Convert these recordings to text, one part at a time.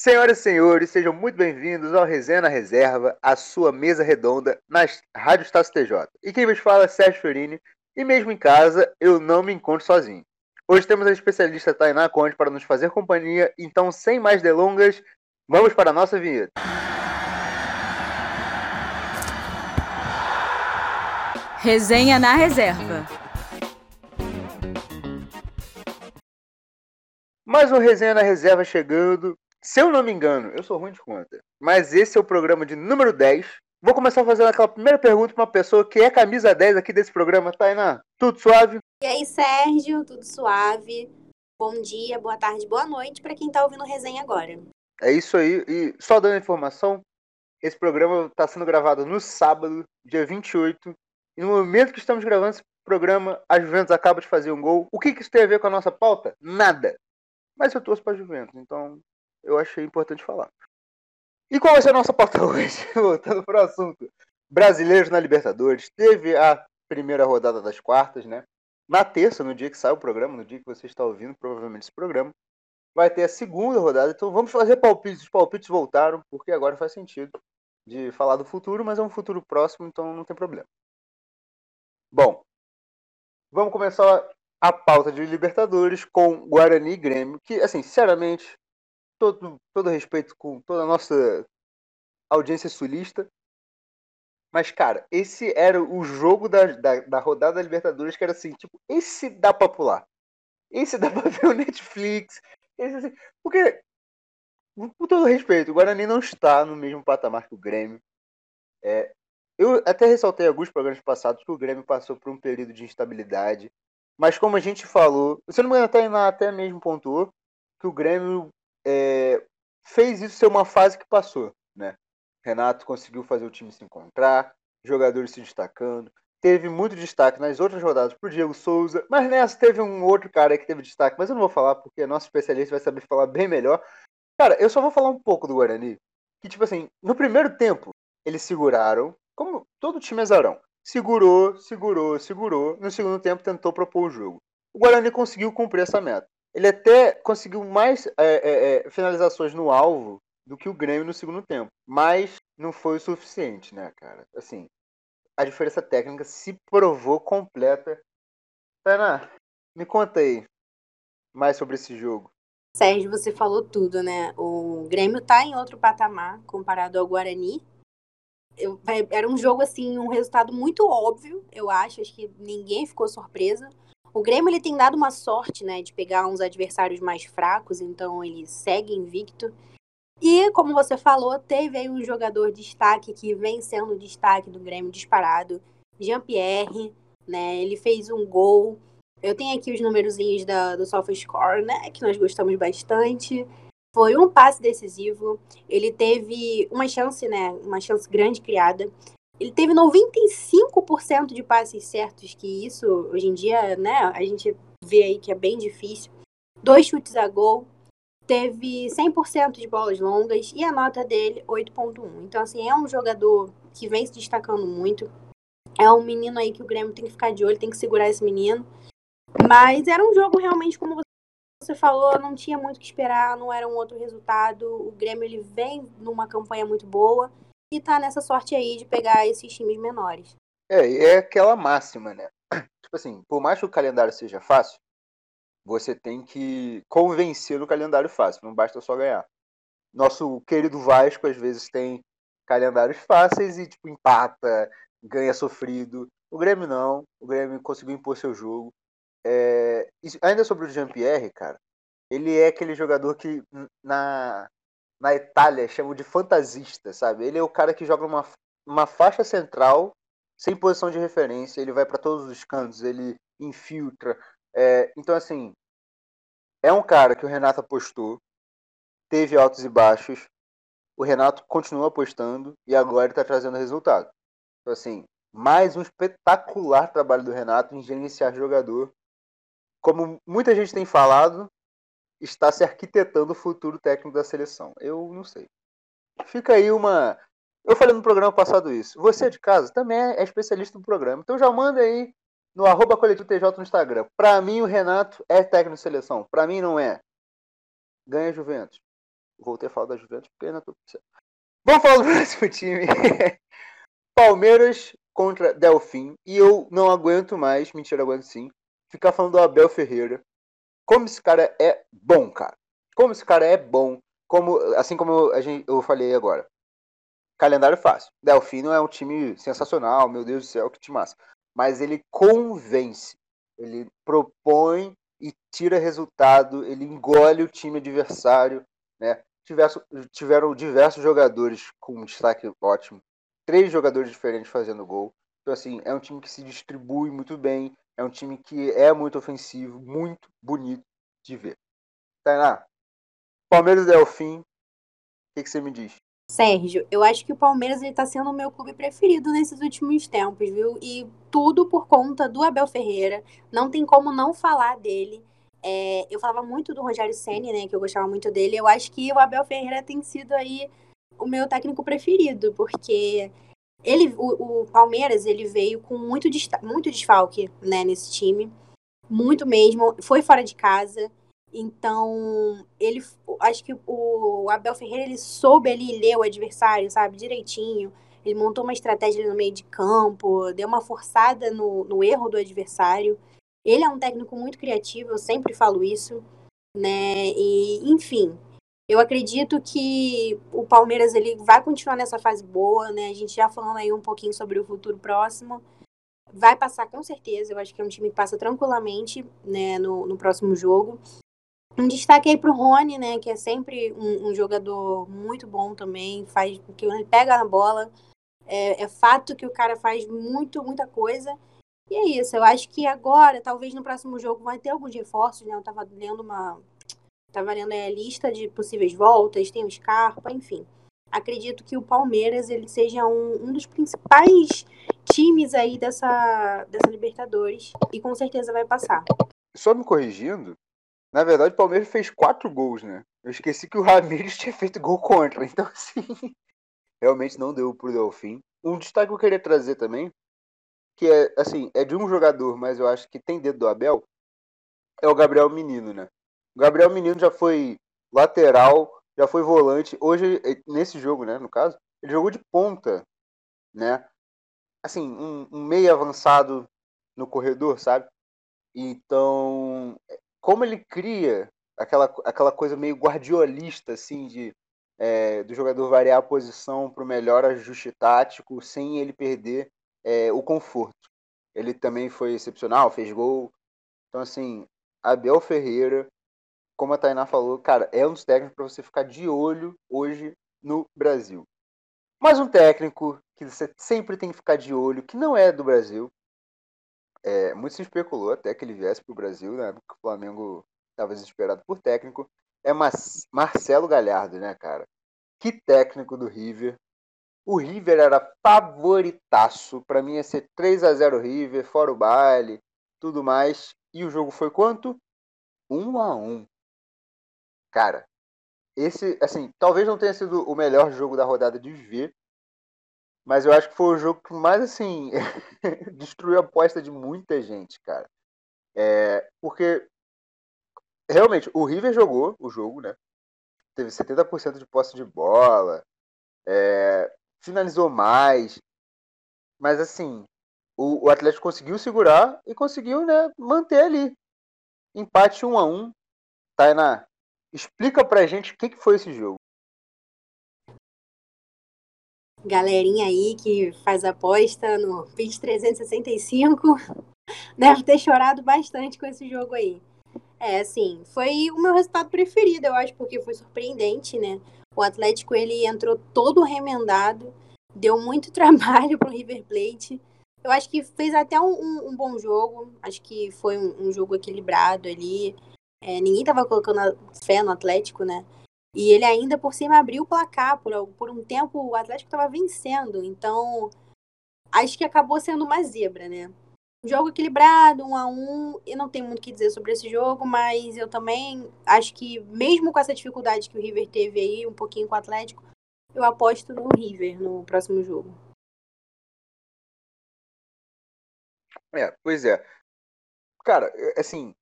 Senhoras e senhores, sejam muito bem-vindos ao Resenha na Reserva, a sua mesa redonda na Rádio Estácio TJ. E quem vos fala é Sérgio Fiorini, e mesmo em casa, eu não me encontro sozinho. Hoje temos a especialista Tainá Conde para nos fazer companhia, então sem mais delongas, vamos para a nossa vinheta. Resenha na Reserva. Mais um Resenha na Reserva chegando, se eu não me engano, eu sou ruim de conta, mas esse é o programa de número 10. Vou começar fazendo aquela primeira pergunta para uma pessoa que é camisa 10 aqui desse programa. Tainá, tudo suave? E aí, Sérgio, tudo suave? Bom dia, boa tarde, boa noite para quem está ouvindo resenha agora. É isso aí. E só dando informação, esse programa está sendo gravado no sábado, dia 28. E no momento que estamos gravando esse programa, a Juventus acaba de fazer um gol. O que, que isso tem a ver com a nossa pauta? Nada. Mas eu torço para a Juventus, então eu achei importante falar. E qual vai ser a nossa pauta hoje? Voltando para o assunto. Brasileiros na Libertadores. Teve a primeira rodada das quartas, né? Na terça, no dia que sai o programa, no dia que você está ouvindo provavelmente esse programa, vai ter a segunda rodada. Então vamos fazer palpites. Os palpites voltaram, porque agora faz sentido de falar do futuro, mas é um futuro próximo, então não tem problema. Bom, vamos começar a pauta de Libertadores com Guarani e Grêmio, que, assim, sinceramente, todo, todo respeito com toda a nossa audiência sulista. Mas, cara, esse era o jogo da, da, da rodada da Libertadores que era assim, tipo, esse dá pra pular. Esse dá pra ver o Netflix. Esse, assim, porque, com todo respeito, o Guarani não está no mesmo patamar que o Grêmio. É, eu até ressaltei alguns programas passados que o Grêmio passou por um período de instabilidade. Mas como a gente falou, se não me engano, até, até mesmo pontuou que o Grêmio é, fez isso ser uma fase que passou, né? Renato conseguiu fazer o time se encontrar, jogadores se destacando, teve muito destaque nas outras rodadas pro Diego Souza, mas nessa teve um outro cara que teve destaque, mas eu não vou falar porque nosso especialista vai saber falar bem melhor. Cara, eu só vou falar um pouco do Guarani, que tipo assim, no primeiro tempo eles seguraram, como todo time azarão, segurou, segurou, segurou, no segundo tempo tentou propor o jogo. O Guarani conseguiu cumprir essa meta. Ele até conseguiu mais é, é, é, finalizações no alvo do que o Grêmio no segundo tempo. Mas não foi o suficiente, né, cara? Assim, a diferença técnica se provou completa. Tainá, me conta aí mais sobre esse jogo. Sérgio, você falou tudo, né? O Grêmio tá em outro patamar comparado ao Guarani. Eu, era um jogo, assim, um resultado muito óbvio, eu acho. Acho que ninguém ficou surpresa. O Grêmio ele tem dado uma sorte, né, de pegar uns adversários mais fracos, então ele segue invicto. E, como você falou, teve aí um jogador de destaque que vem sendo destaque do Grêmio disparado, Jean-Pierre, né? Ele fez um gol. Eu tenho aqui os númerozinhos da, do SofaScore, né? Que nós gostamos bastante. Foi um passe decisivo. Ele teve uma chance, né? Uma chance grande criada. Ele teve 95% de passes certos, que isso, hoje em dia, né, a gente vê aí que é bem difícil. Dois chutes a gol, teve 100% de bolas longas e a nota dele 8.1. Então, assim, é um jogador que vem se destacando muito. É um menino aí que o Grêmio tem que ficar de olho, tem que segurar esse menino. Mas era um jogo realmente, como você falou, não tinha muito o que esperar, não era um outro resultado. O Grêmio ele vem numa campanha muito boa e tá nessa sorte aí de pegar esses times menores. É, é aquela máxima, né? Tipo assim, por mais que o calendário seja fácil, você tem que convencer no calendário fácil, não basta só ganhar. Nosso querido Vasco às vezes tem calendários fáceis e tipo empata, ganha sofrido. O Grêmio não, o Grêmio conseguiu impor seu jogo. É... ainda sobre o Jean-Pierre, cara, ele é aquele jogador que na na Itália chamam de fantasista, sabe? Ele é o cara que joga uma, uma faixa central sem posição de referência, ele vai para todos os cantos, ele infiltra. É, então, assim, é um cara que o Renato apostou, teve altos e baixos, o Renato continua apostando e agora ele está trazendo resultado. Então, assim, mais um espetacular trabalho do Renato em gerenciar jogador. Como muita gente tem falado, está se arquitetando o futuro técnico da seleção. Eu não sei. Fica aí uma. Eu falei no programa passado isso. Você de casa também é especialista no programa. Então já manda aí no arroba coletivo TJ no Instagram. Pra mim, o Renato é técnico de seleção. Pra mim, não é. Ganha Juventus. voltei a falar da Juventus porque ainda tô pensando. Vamos falar do próximo time. Palmeiras contra Delfim. E eu não aguento mais, mentira, aguento sim, ficar falando do Abel Ferreira. Como esse cara é bom, cara. Como esse cara é bom. Como, assim como a gente, eu falei agora. Calendário fácil. Delfim não é um time sensacional, meu Deus do céu, que time massa. Mas ele convence. Ele propõe e tira resultado, ele engole o time adversário, né? Tiveram, tiveram diversos jogadores com um destaque ótimo, três jogadores diferentes fazendo gol. Então, assim, é um time que se distribui muito bem, é um time que é muito ofensivo, muito bonito de ver. Tainá, Palmeiras e Delfim, o que, que você me diz? Sérgio, eu acho que o Palmeiras está sendo o meu clube preferido nesses últimos tempos, viu? E tudo por conta do Abel Ferreira. Não tem como não falar dele. É, eu falava muito do Rogério Senni, né? Que eu gostava muito dele. Eu acho que o Abel Ferreira tem sido aí o meu técnico preferido, porque ele, o, o Palmeiras, ele veio com muito, muito desfalque, né? Nesse time, muito mesmo. Foi fora de casa. Então, ele acho que o Abel Ferreira ele soube ali ler o adversário, sabe, direitinho. Ele montou uma estratégia no meio de campo, deu uma forçada no, no erro do adversário. Ele é um técnico muito criativo, eu sempre falo isso, né? E, enfim, eu acredito que o Palmeiras ele vai continuar nessa fase boa, né? A gente já falando aí um pouquinho sobre o futuro próximo. Vai passar com certeza, eu acho que é um time que passa tranquilamente né, no, no próximo jogo. Um destaque aí pro Rony, né? Que é sempre um, um jogador muito bom também. Faz que ele pega na bola. É, é, fato que o cara faz muito, muita coisa. E é isso. Eu acho que agora, talvez no próximo jogo, vai ter alguns reforços, né? Eu tava lendo uma. Tava lendo a lista de possíveis voltas, tem o Scarpa, enfim. Acredito que o Palmeiras ele seja um, um dos principais times aí dessa, dessa Libertadores e com certeza vai passar. Só me corrigindo, na verdade, o Palmeiras fez quatro gols, né? Eu esqueci que o Ramires tinha feito gol contra. Então, assim, realmente não deu pro Delfim. Um destaque que eu queria trazer também, que é, assim, é de um jogador, mas eu acho que tem dedo do Abel, é o Gabriel Menino, né? O Gabriel Menino já foi lateral, já foi volante. Hoje, nesse jogo, né, no caso, ele jogou de ponta, né? Assim, um, um meio avançado no corredor, sabe? Então, como ele cria aquela, aquela coisa meio guardiolista, assim, de é, do jogador variar a posição para o melhor ajuste tático sem ele perder é, o conforto. Ele também foi excepcional, fez gol. Então, assim, Abel Ferreira, como a Tainá falou, cara, é um dos técnicos para você ficar de olho hoje no Brasil. Mas um técnico que você sempre tem que ficar de olho, que não é do Brasil, é, muito se especulou até que ele viesse para o Brasil, né? Porque o Flamengo estava desesperado por técnico. É Marcelo Galhardo, né, cara? Que técnico do River. O River era favoritaço. Para mim ia ser 3 a 0 River, fora o baile, tudo mais. E o jogo foi quanto? 1 a 1 Cara, esse, assim, talvez não tenha sido o melhor jogo da rodada de ver, mas eu acho que foi o jogo que mais, assim, destruiu a aposta de muita gente, cara. É, porque, realmente, o River jogou o jogo, né? Teve 70% de posse de bola, é, finalizou mais. Mas, assim, o, o, Atlético conseguiu segurar e conseguiu, né, manter ali. Empate 1 a 1 Tainá, explica pra gente o que, que foi esse jogo galerinha aí que faz aposta no PIX 365 deve ter chorado bastante com esse jogo aí. É, assim, foi o meu resultado preferido, eu acho, porque foi surpreendente, né? O Atlético, ele entrou todo remendado, deu muito trabalho pro River Plate. Eu acho que fez até um, um, um bom jogo, acho que foi um, um jogo equilibrado ali. É, ninguém tava colocando fé no Atlético, né? E ele ainda por cima abriu o placar. Por, por um tempo o Atlético estava vencendo. Então, acho que acabou sendo uma zebra, né? Jogo equilibrado, um a um. Eu não tenho muito o que dizer sobre esse jogo, mas eu também acho que, mesmo com essa dificuldade que o River teve aí, um pouquinho com o Atlético, eu aposto no River no próximo jogo. É, pois é. Cara, assim,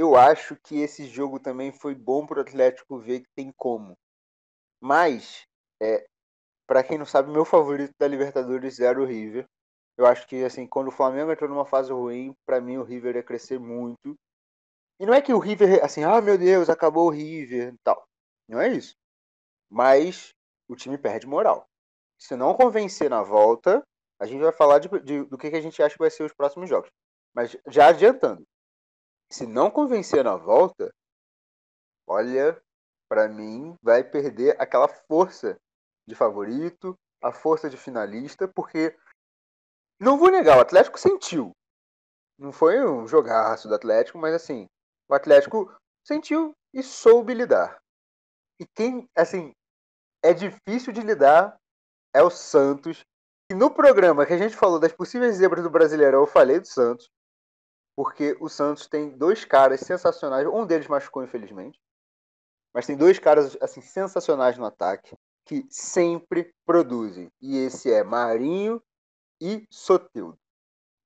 eu acho que esse jogo também foi bom para o Atlético ver que tem como. Mas, é, para quem não sabe, meu favorito da Libertadores era o River. Eu acho que assim, quando o Flamengo entrou numa fase ruim, para mim o River ia crescer muito. E não é que o River, assim, ah meu Deus, acabou o River e tal. Não é isso. Mas o time perde moral. Se não convencer na volta, a gente vai falar de, de, do que, que a gente acha que vai ser os próximos jogos. Mas já adiantando, se não convencer na volta, olha, para mim vai perder aquela força de favorito, a força de finalista, porque não vou negar, o Atlético sentiu. Não foi um jogaço do Atlético, mas assim, o Atlético sentiu e soube lidar. E quem, assim, é difícil de lidar é o Santos. E no programa que a gente falou das possíveis zebras do Brasileirão, eu falei do Santos porque o Santos tem dois caras sensacionais. Um deles machucou, infelizmente. Mas tem dois caras assim sensacionais no ataque que sempre produzem. E esse é Marinho e Soteldo.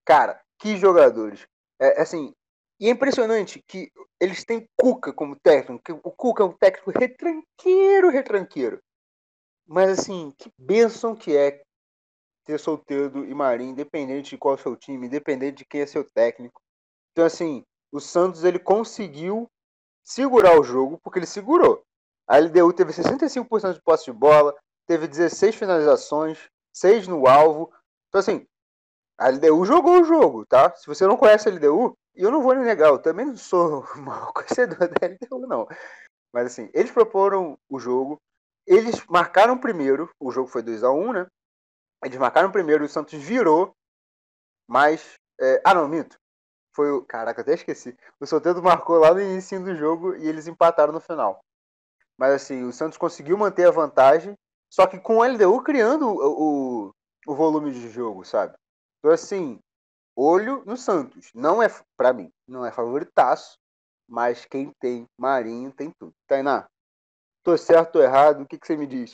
Cara, que jogadores. É assim, e é impressionante que eles têm Cuca como técnico. O Cuca é um técnico retranqueiro, retranqueiro. Mas assim, que bênção que é ter Solteiro e Marinho, independente de qual é o seu time, independente de quem é seu técnico. Então, assim, o Santos ele conseguiu segurar o jogo, porque ele segurou. A LDU teve 65% de posse de bola, teve 16 finalizações, 6 no alvo. Então, assim, a LDU jogou o jogo, tá? Se você não conhece a LDU, e eu não vou negar, eu também não sou mal conhecedor da LDU, não. Mas, assim, eles proporam o jogo, eles marcaram primeiro, o jogo foi 2 a 1 né? Eles marcaram primeiro, o Santos virou, mas. É... ah, não, minto foi o. Caraca, até esqueci. O Soteldo marcou lá no início do jogo e eles empataram no final. Mas assim, o Santos conseguiu manter a vantagem, só que com o LDU criando o, o, o volume de jogo, sabe? Então assim, olho no Santos. Não é, para mim, não é favoritaço, mas quem tem Marinho tem tudo. Tainá, tô certo ou errado? O que, que você me diz?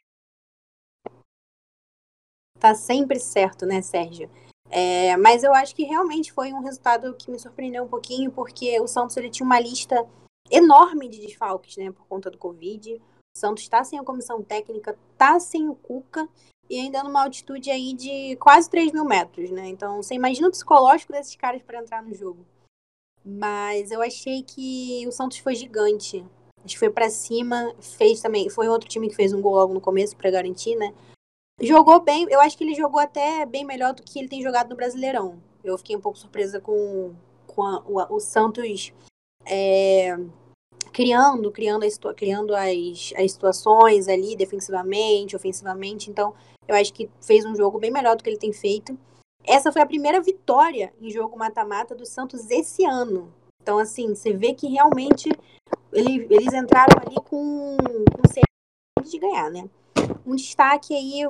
Tá sempre certo, né, Sérgio? É, mas eu acho que realmente foi um resultado que me surpreendeu um pouquinho, porque o Santos ele tinha uma lista enorme de desfalques, né, por conta do Covid. O Santos está sem a comissão técnica, está sem o Cuca e ainda numa altitude aí de quase 3 mil metros, né? Então você imagina o psicológico desses caras para entrar no jogo. Mas eu achei que o Santos foi gigante. Acho que foi para cima, fez também. Foi outro time que fez um gol logo no começo para garantir, né? Jogou bem, eu acho que ele jogou até bem melhor do que ele tem jogado no Brasileirão. Eu fiquei um pouco surpresa com, com a, o, o, Santos é, criando, criando, a, criando as, as situações ali, defensivamente, ofensivamente. Então, eu acho que fez um jogo bem melhor do que ele tem feito. Essa foi a primeira vitória em jogo mata-mata do Santos esse ano. Então, assim, você vê que realmente ele, eles entraram ali com, com de ganhar, né? Um destaque aí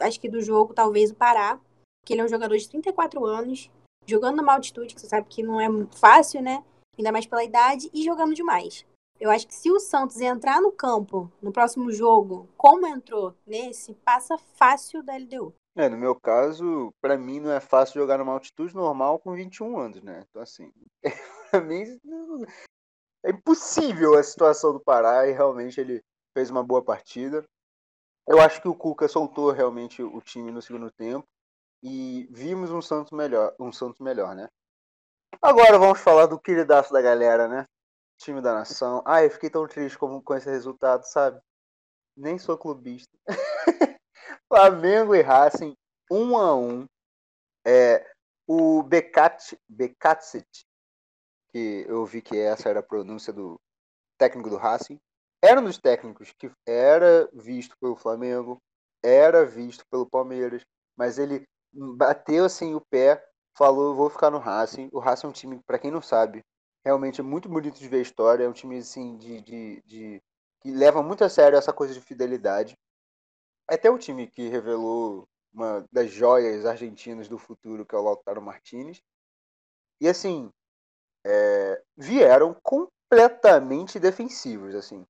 acho que do jogo, talvez o Pará, que ele é um jogador de 34 anos, jogando numa altitude, que você sabe que não é fácil, né? Ainda mais pela idade, e jogando demais. Eu acho que se o Santos entrar no campo no próximo jogo, como entrou nesse, passa fácil da LDU. É, no meu caso, para mim não é fácil jogar numa altitude normal com 21 anos, né? Então, assim, pra mim é impossível a situação do Pará e realmente ele fez uma boa partida. Eu acho que o Cuca soltou realmente o time no segundo tempo e vimos um Santos melhor, um Santos melhor, né? Agora vamos falar do queridaço da galera, né? Time da nação. Ai, eu fiquei tão triste com, com esse resultado, sabe? Nem sou clubista. Flamengo e Racing, um a um. É, o Becat, Becatset, que eu vi que essa era a pronúncia do técnico do Racing, era um dos técnicos que era visto pelo Flamengo, era visto pelo Palmeiras, mas ele bateu assim o pé, falou, vou ficar no Racing. O Racing é um time, para quem não sabe, realmente é muito bonito de ver a história, é um time assim de, de, de que leva muito a sério essa coisa de fidelidade. Até o time que revelou uma das joias argentinas do futuro, que é o Lautaro Martinez. E assim, é, vieram completamente defensivos, assim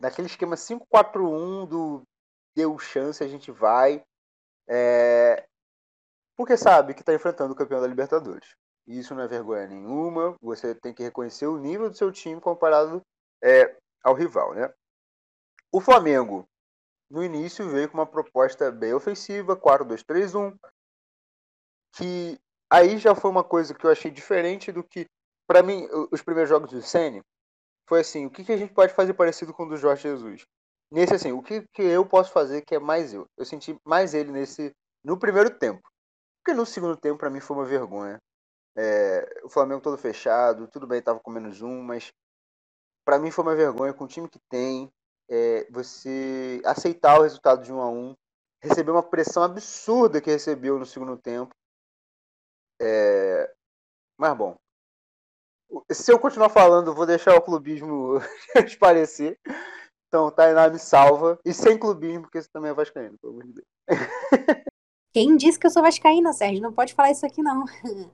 naquele esquema 5-4-1 do deu chance, a gente vai. É, porque sabe que está enfrentando o campeão da Libertadores. Isso não é vergonha nenhuma. Você tem que reconhecer o nível do seu time comparado é, ao rival, né? O Flamengo, no início, veio com uma proposta bem ofensiva, 4-2-3-1, que aí já foi uma coisa que eu achei diferente do que, para mim, os primeiros jogos do Ceni foi assim, o que, que a gente pode fazer parecido com o do Jorge Jesus? Nesse assim, o que, que eu posso fazer que é mais eu? Eu senti mais ele nesse no primeiro tempo. Porque no segundo tempo, para mim, foi uma vergonha. É, o Flamengo todo fechado, tudo bem, tava com menos um, mas para mim foi uma vergonha com o time que tem. É, você aceitar o resultado de um a um, receber uma pressão absurda que recebeu no segundo tempo. É, mas bom, se eu continuar falando, vou deixar o clubismo esparecer. Então, Tainá me salva. E sem clubismo, porque você também é vascaíno, pelo amor de Deus. Quem disse que eu sou vascaína, Sérgio? Não pode falar isso aqui, não.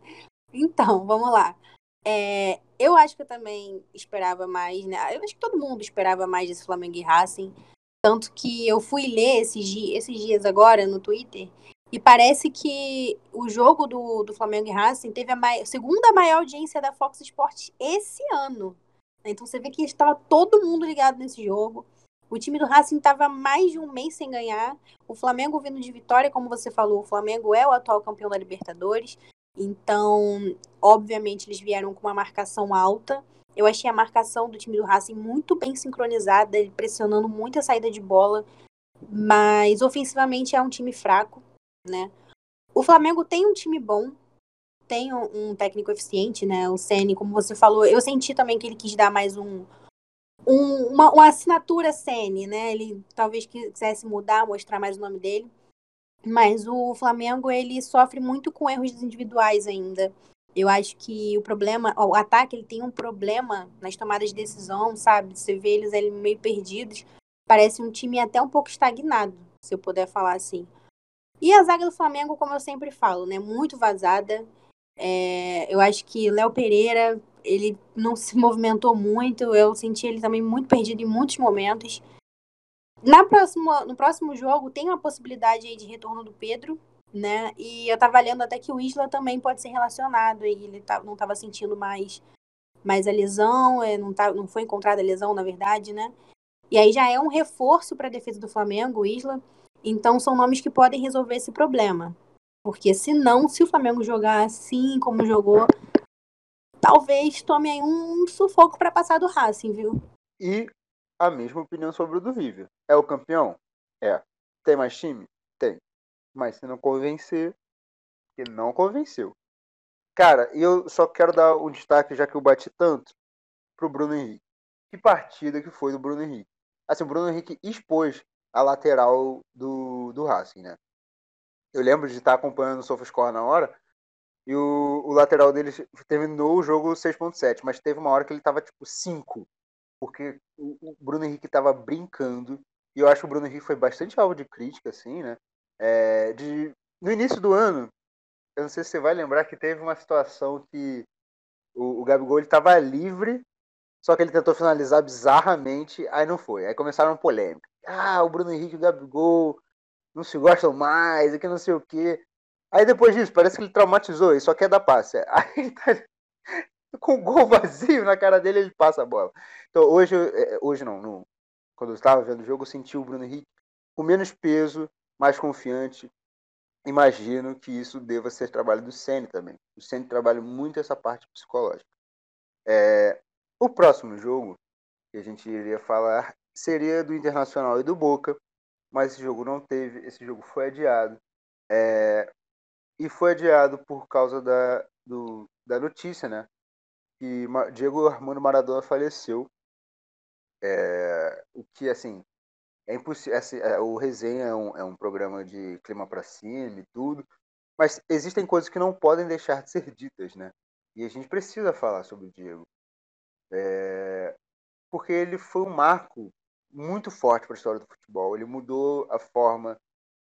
então, vamos lá. É, eu acho que eu também esperava mais, né? Eu acho que todo mundo esperava mais desse Flamengo e Racing. Tanto que eu fui ler esses, esses dias agora no Twitter e parece que o jogo do, do Flamengo e Racing teve a mai segunda maior audiência da Fox Sports esse ano. Então você vê que estava todo mundo ligado nesse jogo. O time do Racing estava mais de um mês sem ganhar. O Flamengo vindo de vitória, como você falou, o Flamengo é o atual campeão da Libertadores. Então, obviamente, eles vieram com uma marcação alta. Eu achei a marcação do time do Racing muito bem sincronizada, pressionando muito a saída de bola. Mas ofensivamente é um time fraco, né? O Flamengo tem um time bom, tem um, técnico eficiente, né? O Ceni, como você falou, eu senti também que ele quis dar mais um, um, uma, uma, assinatura Sene, né? Ele talvez quisesse mudar, mostrar mais o nome dele. Mas o Flamengo, ele sofre muito com erros individuais ainda. Eu acho que o problema, o ataque, ele tem um problema nas tomadas de decisão, sabe? Você vê eles ali meio perdidos. Parece um time até um pouco estagnado, se eu puder falar assim. E a zaga do Flamengo, como eu sempre falo, né? Muito vazada. É, eu acho que Léo Pereira ele não se movimentou muito, eu senti ele também muito perdido em muitos momentos. Na próxima, no próximo jogo tem uma possibilidade de retorno do Pedro, né? E eu tava lendo até que o Isla também pode ser relacionado, e ele tá, não estava sentindo mais, mais a lesão, é, não, tá, não foi encontrada a lesão, na verdade, né? E aí já é um reforço para a defesa do Flamengo, o Isla. Então são nomes que podem resolver esse problema. Porque se não, se o Flamengo jogar assim como jogou, talvez tome aí um sufoco para passar do Racing, viu? E a mesma opinião sobre o do River. É o campeão? É. Tem mais time? Tem. Mas se não convencer, ele não convenceu. Cara, e eu só quero dar um destaque, já que eu bati tanto, pro Bruno Henrique. Que partida que foi do Bruno Henrique. Assim, o Bruno Henrique expôs a lateral do, do Racing, né? Eu lembro de estar acompanhando o SofaScore na hora, e o, o lateral dele terminou o jogo 6.7, mas teve uma hora que ele tava tipo 5. Porque o, Bruno Henrique tava brincando. E eu acho que o Bruno Henrique foi bastante alvo de crítica, assim, né? É, de, no início do ano, eu não sei se você vai lembrar que teve uma situação que o, o Gabigol ele tava livre, só que ele tentou finalizar bizarramente, aí não foi. Aí começaram polêmica. Ah, o Bruno Henrique e o Gabigol não se gostam mais, é que não sei o quê. Aí depois disso, parece que ele traumatizou e só quer dar passe. Aí ele tá com o gol vazio na cara dele, ele passa a bola. Então hoje, é, hoje não, no, quando eu estava vendo o jogo, eu senti o Bruno Henrique com menos peso, mais confiante. Imagino que isso deva ser trabalho do Ceni também. O Ceni trabalha muito essa parte psicológica. É, o próximo jogo que a gente iria falar seria do Internacional e do Boca, mas esse jogo não teve, esse jogo foi adiado. É, e foi adiado por causa da, do, da notícia, né? Que Diego Armando Maradona faleceu. É, o que, assim, é impossível. Assim, é, o Resenha é um, é um programa de clima para cima e tudo, mas existem coisas que não podem deixar de ser ditas, né? E a gente precisa falar sobre o Diego. É, porque ele foi um marco muito forte para a história do futebol. Ele mudou a forma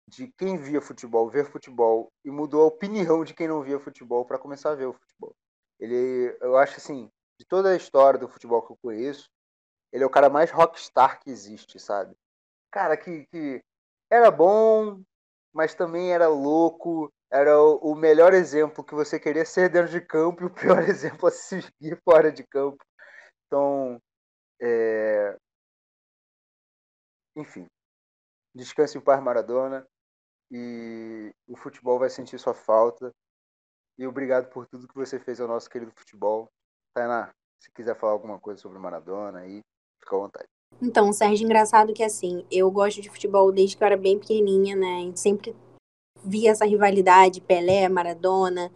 de quem via futebol ver futebol e mudou a opinião de quem não via futebol para começar a ver o futebol. Ele, eu acho assim, de toda a história do futebol que eu conheço, ele é o cara mais rockstar que existe, sabe? Cara que, que era bom, mas também era louco, era o, melhor exemplo que você queria ser dentro de campo e o pior exemplo a seguir fora de campo. Então, é... enfim, descanse em paz Maradona e o futebol vai sentir sua falta. E obrigado por tudo que você fez ao nosso querido futebol. Tainá, se quiser falar alguma coisa sobre Maradona aí, fica à vontade. Então, Sérgio, engraçado que assim, eu gosto de futebol desde que eu era bem pequenininha, né? sempre via essa rivalidade, Pelé, Maradona.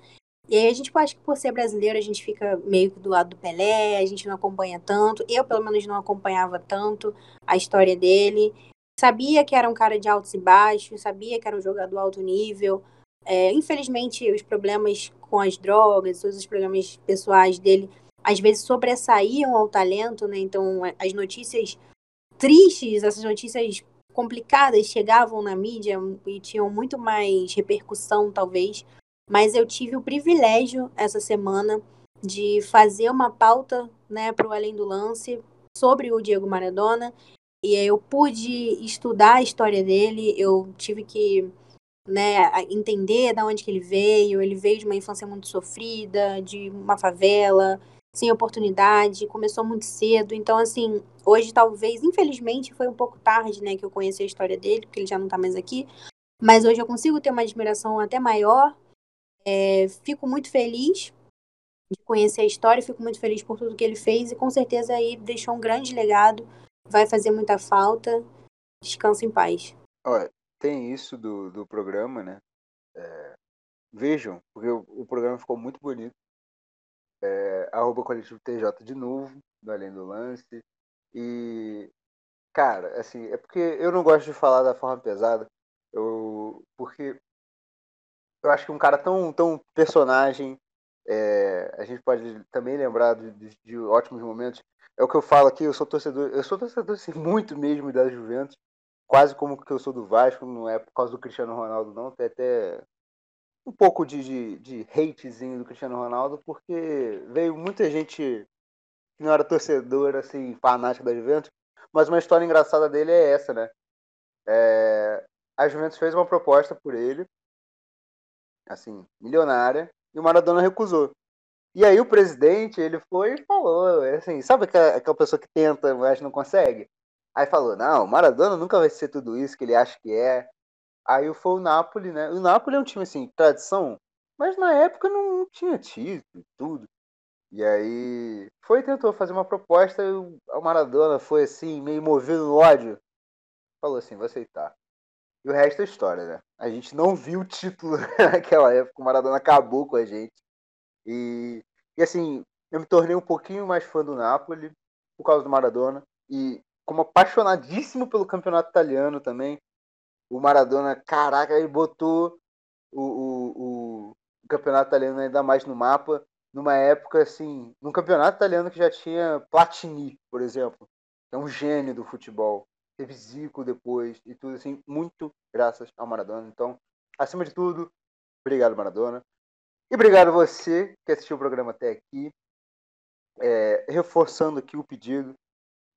E aí a gente acho que por ser brasileiro, a gente fica meio que do lado do Pelé, a gente não acompanha tanto. Eu, pelo menos, não acompanhava tanto a história dele. Sabia que era um cara de altos e baixos, sabia que era um jogador alto nível. É, infelizmente, os problemas com as drogas, todos os problemas pessoais dele, às vezes sobressaíam ao talento, né? Então, as notícias tristes, essas notícias complicadas chegavam na mídia e tinham muito mais repercussão, talvez. Mas eu tive o privilégio essa semana de fazer uma pauta, né, para o Além do Lance sobre o Diego Maradona. E eu pude estudar a história dele, eu tive que né, entender de onde que ele veio. Ele veio de uma infância muito sofrida, de uma favela, sem oportunidade, começou muito cedo. Então, assim, hoje talvez, infelizmente, foi um pouco tarde, né, que eu conheci a história dele, porque ele já não tá mais aqui. Mas hoje eu consigo ter uma admiração até maior. É, fico muito feliz de conhecer a história, fico muito feliz por tudo que ele fez e com certeza aí deixou um grande legado, vai fazer muita falta. Descansa em paz. Olha, tem isso do, do programa, né? É, vejam, porque o, o, programa ficou muito bonito. É, arroba coletivo TJ de novo, do Além do Lance. E, cara, assim, é porque eu não gosto de falar da forma pesada, eu, porque eu acho que um cara tão, tão personagem, é, a gente pode também lembrar de, de, de, ótimos momentos. É o que eu falo aqui, eu sou torcedor, eu sou torcedor assim, muito mesmo da Juventus, quase como que eu sou do Vasco, não é por causa do Cristiano Ronaldo, não. Tem até um pouco de, de, de hatezinho do Cristiano Ronaldo, porque veio muita gente que não era torcedor, assim, fanática da Juventus. Mas uma história engraçada dele é essa, né? É, a Juventus fez uma proposta por ele, assim, milionária, e o Maradona recusou. E aí o presidente, ele foi e falou, assim, sabe aquela, aquela pessoa que tenta, mas não consegue? Aí falou, não, o Maradona nunca vai ser tudo isso que ele acha que é. Aí foi o Napoli, né? O Napoli é um time assim, tradição, mas na época não tinha título tudo. E aí foi tentou fazer uma proposta e o Maradona foi assim, meio movido no ódio. Falou assim, vou aceitar. E o resto é história, né? A gente não viu o título naquela época, o Maradona acabou com a gente. E, e assim, eu me tornei um pouquinho mais fã do Napoli por causa do Maradona. E como apaixonadíssimo pelo campeonato italiano também. O Maradona, caraca, ele botou o, o, o campeonato italiano ainda mais no mapa, numa época assim, num campeonato italiano que já tinha Platini, por exemplo, é um gênio do futebol. Teve Zico depois e tudo assim, muito graças ao Maradona. Então, acima de tudo, obrigado, Maradona. E obrigado você que assistiu o programa até aqui. É, reforçando aqui o pedido,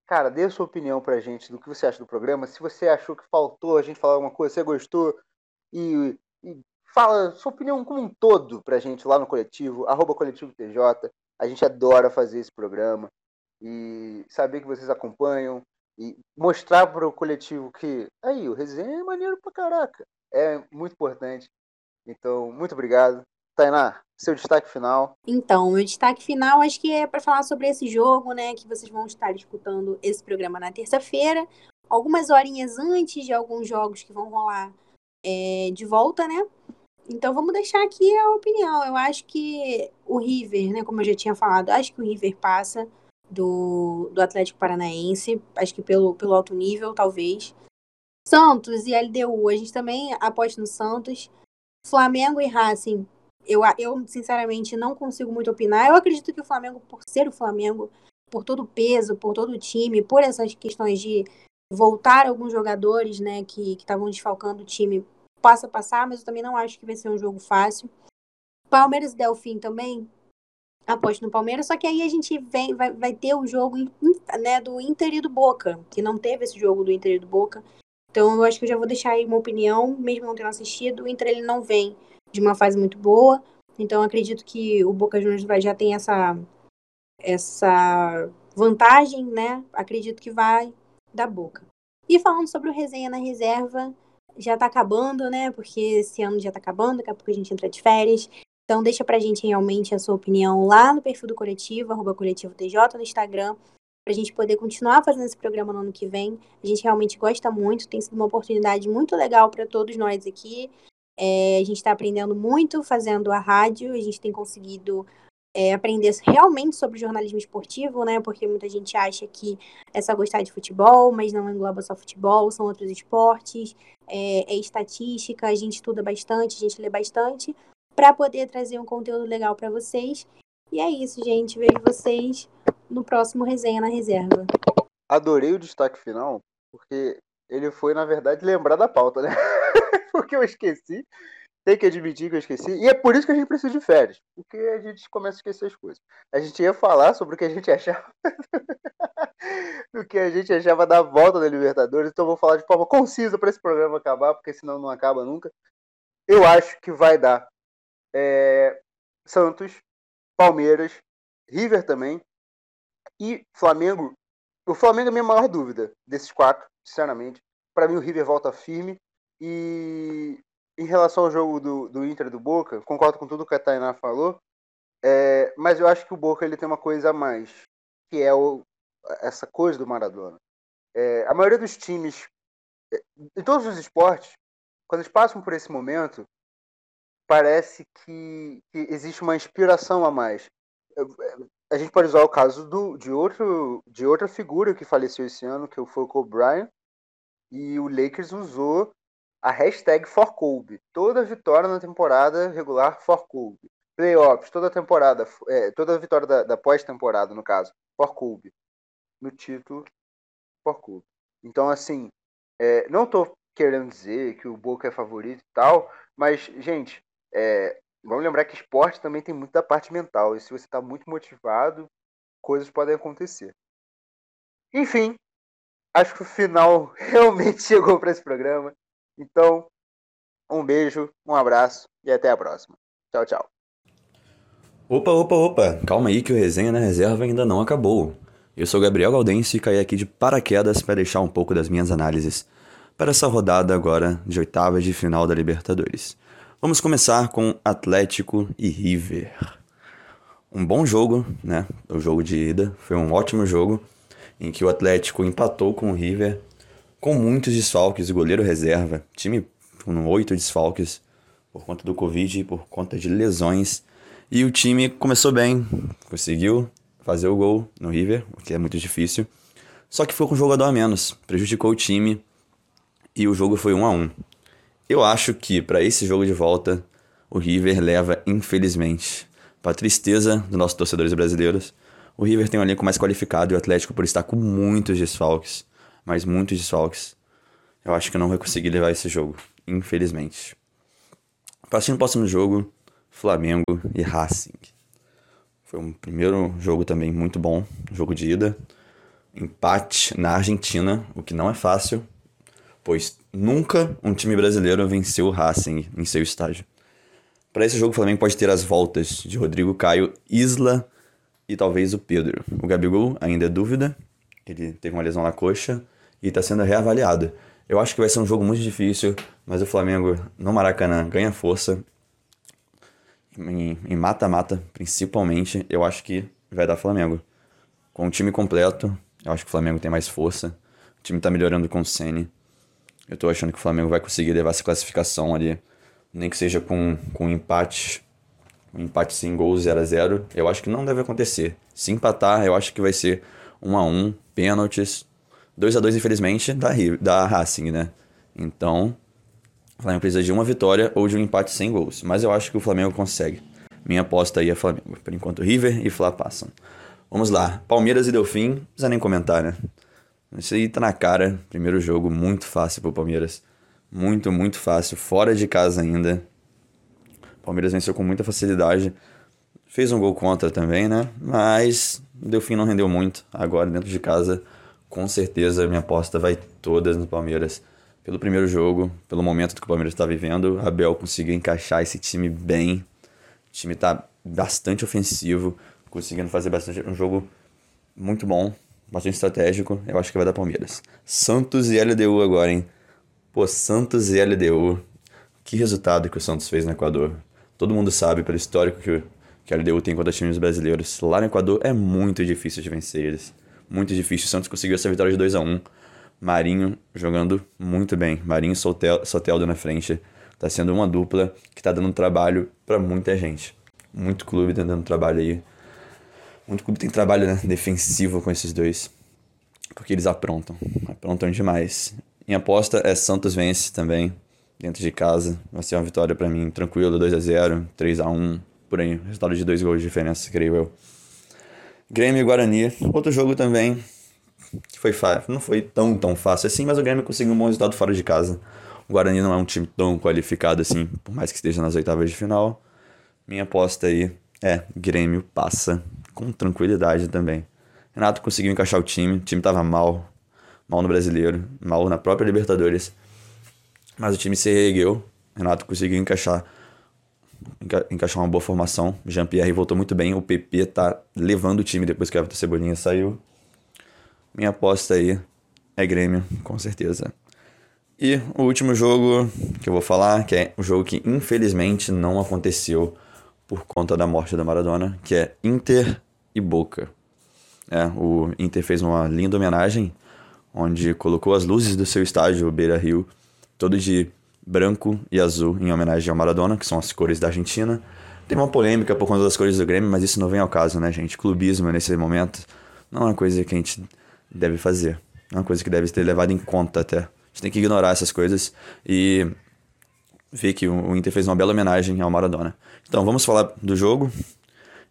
Cara, dê sua opinião pra gente do que você acha do programa. Se você achou que faltou a gente falar alguma coisa, você gostou, e, e fala sua opinião como um todo pra gente lá no coletivo, arroba coletivo TJ. A gente adora fazer esse programa e saber que vocês acompanham e mostrar para o coletivo que aí o resenha é maneiro pra caraca. É muito importante. Então, muito obrigado. Tainá, seu destaque final. Então, meu destaque final acho que é para falar sobre esse jogo, né? Que vocês vão estar escutando esse programa na terça-feira, algumas horinhas antes de alguns jogos que vão rolar é, de volta, né? Então vamos deixar aqui a opinião. Eu acho que o River, né? Como eu já tinha falado, acho que o River passa do, do Atlético Paranaense. Acho que pelo, pelo alto nível, talvez. Santos e LDU, a gente também aposta no Santos. Flamengo e Racing eu, eu, sinceramente, não consigo muito opinar. Eu acredito que o Flamengo, por ser o Flamengo, por todo o peso, por todo o time, por essas questões de voltar alguns jogadores né, que estavam desfalcando o time, passa a passar, mas eu também não acho que vai ser um jogo fácil. Palmeiras e Delfim também, aposto no Palmeiras, só que aí a gente vem, vai, vai ter o jogo né, do Inter e do Boca, que não teve esse jogo do Inter e do Boca. Então eu acho que eu já vou deixar aí uma opinião, mesmo não tendo assistido, o Inter ele não vem de uma fase muito boa. Então acredito que o Boca Juniors vai já tem essa essa vantagem, né? Acredito que vai da Boca. E falando sobre o resenha na reserva, já tá acabando, né? Porque esse ano já tá acabando, daqui a pouco a gente entra de férias. Então deixa pra gente realmente a sua opinião lá no perfil do coletivo, arroba coletivo TJ no Instagram, pra gente poder continuar fazendo esse programa no ano que vem. A gente realmente gosta muito, tem sido uma oportunidade muito legal para todos nós aqui. É, a gente está aprendendo muito fazendo a rádio, a gente tem conseguido é, aprender realmente sobre jornalismo esportivo, né? Porque muita gente acha que é só gostar de futebol, mas não engloba só futebol, são outros esportes, é, é estatística, a gente estuda bastante, a gente lê bastante, para poder trazer um conteúdo legal para vocês. E é isso, gente. Vejo vocês no próximo Resenha na Reserva. Adorei o destaque final, porque ele foi, na verdade, lembrar da pauta, né? porque eu esqueci. Tem que admitir que eu esqueci. E é por isso que a gente precisa de férias. Porque a gente começa a esquecer as coisas. A gente ia falar sobre o que a gente achava. do que a gente achava da volta da Libertadores. Então eu vou falar de forma concisa para esse programa acabar, porque senão não acaba nunca. Eu acho que vai dar é... Santos, Palmeiras, River também. E Flamengo. O Flamengo é a minha maior dúvida desses quatro, sinceramente. Para mim, o River volta firme. E em relação ao jogo do, do Inter do Boca, concordo com tudo que a Tainá falou, é, mas eu acho que o Boca ele tem uma coisa a mais, que é o, essa coisa do Maradona. É, a maioria dos times, é, em todos os esportes, quando eles passam por esse momento, parece que, que existe uma inspiração a mais. A gente pode usar o caso do, de, outro, de outra figura que faleceu esse ano, que foi o Kobe Bryant, e o Lakers usou a hashtag ForKobe. Toda vitória na temporada regular ForKobe. Playoffs, toda temporada, é, toda vitória da, da pós-temporada, no caso, ForKobe. No título, ForKobe. Então, assim, é, não estou querendo dizer que o Boca é favorito e tal, mas, gente, é, vamos lembrar que esporte também tem muito da parte mental. E se você está muito motivado, coisas podem acontecer. Enfim, acho que o final realmente chegou para esse programa. Então, um beijo, um abraço e até a próxima. Tchau, tchau. Opa, opa, opa, calma aí que o resenha na reserva ainda não acabou. Eu sou Gabriel Galdense e caí aqui de paraquedas para deixar um pouco das minhas análises para essa rodada agora de oitavas de final da Libertadores. Vamos começar com Atlético e River. Um bom jogo, né? O jogo de ida foi um ótimo jogo em que o Atlético empatou com o River com muitos desfalques, goleiro reserva, time com oito desfalques por conta do Covid e por conta de lesões. E o time começou bem, conseguiu fazer o gol no River, o que é muito difícil. Só que foi com um jogador a menos, prejudicou o time e o jogo foi 1 a 1. Eu acho que para esse jogo de volta o River leva, infelizmente, para tristeza dos nossos torcedores brasileiros, o River tem um elenco mais qualificado e o Atlético por estar com muitos desfalques mas muitos desfalques. Eu acho que não vai conseguir levar esse jogo, infelizmente. Passando o próximo jogo, Flamengo e Racing. Foi um primeiro jogo também muito bom, jogo de ida. Empate na Argentina, o que não é fácil, pois nunca um time brasileiro venceu o Racing em seu estádio. Para esse jogo, o Flamengo pode ter as voltas de Rodrigo Caio, Isla e talvez o Pedro. O Gabigol ainda é dúvida, ele teve uma lesão na coxa e está sendo reavaliado. Eu acho que vai ser um jogo muito difícil, mas o Flamengo no Maracanã ganha força. Em mata-mata, principalmente, eu acho que vai dar Flamengo. Com o time completo, eu acho que o Flamengo tem mais força. O time está melhorando com o Sene. Eu estou achando que o Flamengo vai conseguir levar essa classificação ali, nem que seja com, com empate, um empate sem gols 0 a 0 Eu acho que não deve acontecer. Se empatar, eu acho que vai ser 1 a 1 pênaltis 2 a 2 infelizmente, da, da Racing, né? Então, o Flamengo precisa de uma vitória ou de um empate sem gols. Mas eu acho que o Flamengo consegue. Minha aposta aí é Flamengo. Por enquanto, River e Fla passam. Vamos lá. Palmeiras e Delfim, não precisa nem comentar, né? Isso aí tá na cara. Primeiro jogo, muito fácil pro Palmeiras. Muito, muito fácil. Fora de casa ainda. Palmeiras venceu com muita facilidade. Fez um gol contra também, né? Mas o Delfim não rendeu muito. Agora, dentro de casa, com certeza minha aposta vai todas no Palmeiras. pelo primeiro jogo, pelo momento que o Palmeiras está vivendo, o Abel conseguiu encaixar esse time bem. O time está bastante ofensivo, conseguindo fazer bastante um jogo muito bom, bastante estratégico. Eu acho que vai dar Palmeiras. Santos e LDU agora, hein? Pô, Santos e LDU. Que resultado que o Santos fez no Equador. Todo mundo sabe pelo histórico que, que a LDU tem contra times brasileiros. Lá no Equador é muito difícil de vencer eles. Muito difícil. O Santos conseguiu essa vitória de 2 a 1 Marinho jogando muito bem. Marinho e Sotel, Soteldo na frente. Tá sendo uma dupla que tá dando trabalho para muita gente. Muito clube tá dando trabalho aí. Muito clube tem trabalho né, defensivo com esses dois. Porque eles aprontam. Aprontam demais. Minha aposta é Santos vence também. Dentro de casa. Vai ser uma vitória para mim tranquilo. 2 a 0 3 a 1 Por aí. Resultado de dois gols de diferença, creio eu. Grêmio e Guarani. Outro jogo também que foi não foi tão, tão fácil assim, mas o Grêmio conseguiu um bom resultado fora de casa. O Guarani não é um time tão qualificado assim, por mais que esteja nas oitavas de final. Minha aposta aí é Grêmio passa com tranquilidade também. Renato conseguiu encaixar o time, o time tava mal, mal no Brasileiro, mal na própria Libertadores. Mas o time se reergueu, Renato conseguiu encaixar enca encaixar uma boa formação. Jean-Pierre voltou muito bem, o PP tá levando o time depois que Everton Cebolinha saiu. Minha aposta aí é Grêmio, com certeza. E o último jogo que eu vou falar, que é um jogo que infelizmente não aconteceu por conta da morte da Maradona, que é Inter e Boca. É, o Inter fez uma linda homenagem, onde colocou as luzes do seu estádio, Beira Rio, todo de branco e azul, em homenagem ao Maradona, que são as cores da Argentina. Tem uma polêmica por conta das cores do Grêmio, mas isso não vem ao caso, né, gente? Clubismo nesse momento não é uma coisa que a gente deve fazer. É uma coisa que deve ser levada em conta até. A gente tem que ignorar essas coisas e ver que o Inter fez uma bela homenagem ao Maradona. Então vamos falar do jogo.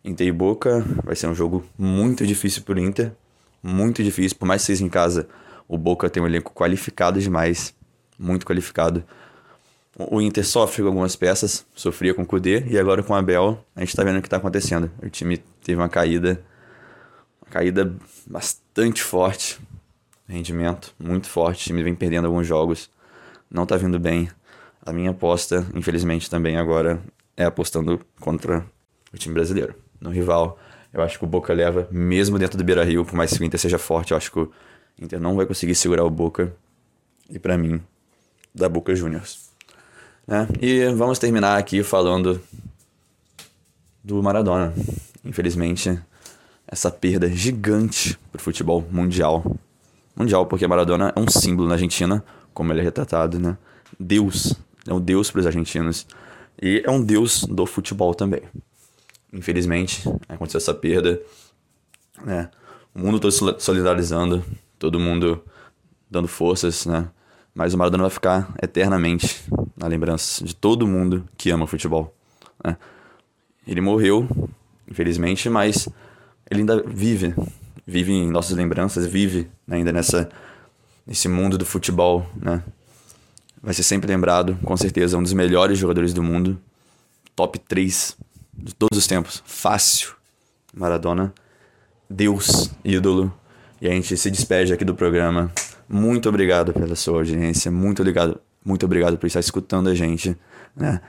Inter e Boca vai ser um jogo muito difícil para o Inter. Muito difícil, por mais que seja em casa, o Boca tem um elenco qualificado demais. Muito qualificado. O Inter sofre com algumas peças, sofria com o Kudê e agora com o Abel, a gente está vendo o que está acontecendo. O time teve uma caída, uma caída bastante forte. Rendimento muito forte. O time vem perdendo alguns jogos. Não tá vindo bem. A minha aposta, infelizmente, também agora é apostando contra o time brasileiro. No rival, eu acho que o Boca leva, mesmo dentro do Beira Rio, por mais que o Inter seja forte, eu acho que o Inter não vai conseguir segurar o Boca. E para mim, da Boca Juniors. Né? E vamos terminar aqui falando do Maradona. Infelizmente, essa perda gigante para o futebol mundial. Mundial, porque Maradona é um símbolo na Argentina, como ele é retratado, né? Deus. É um deus para os argentinos. E é um deus do futebol também. Infelizmente, aconteceu essa perda. Né? O mundo todo solidarizando, todo mundo dando forças, né? Mas o Maradona vai ficar eternamente na lembrança de todo mundo que ama futebol. Né? Ele morreu, infelizmente, mas ele ainda vive, vive em nossas lembranças, vive ainda nessa nesse mundo do futebol, né? Vai ser sempre lembrado, com certeza, um dos melhores jogadores do mundo, top 3 de todos os tempos, fácil. Maradona, Deus, ídolo. E a gente se despede aqui do programa. Muito obrigado pela sua audiência, muito obrigado, muito obrigado por estar escutando a gente, né?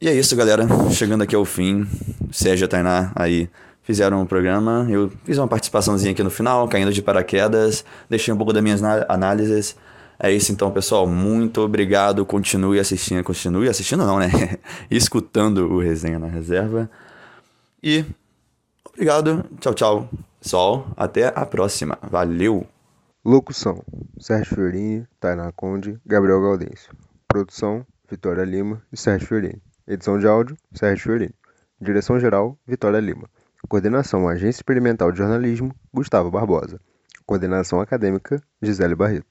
E é isso, galera. Chegando aqui ao fim. Sérgio Tainá aí fizeram o programa. Eu fiz uma participaçãozinha aqui no final, caindo de paraquedas, deixei um pouco das minhas análises. É isso então, pessoal. Muito obrigado. Continue assistindo. Continue assistindo, não, né? Escutando o Resenha na Reserva. E obrigado. Tchau, tchau, pessoal. Até a próxima. Valeu! Locução: Sérgio Fiorini, Tainá Conde, Gabriel Gaudêncio. Produção: Vitória Lima e Sérgio Fiorini. Edição de áudio: Sérgio Fiorini. Direção-geral: Vitória Lima. Coordenação Agência Experimental de Jornalismo, Gustavo Barbosa. Coordenação Acadêmica, Gisele Barreto.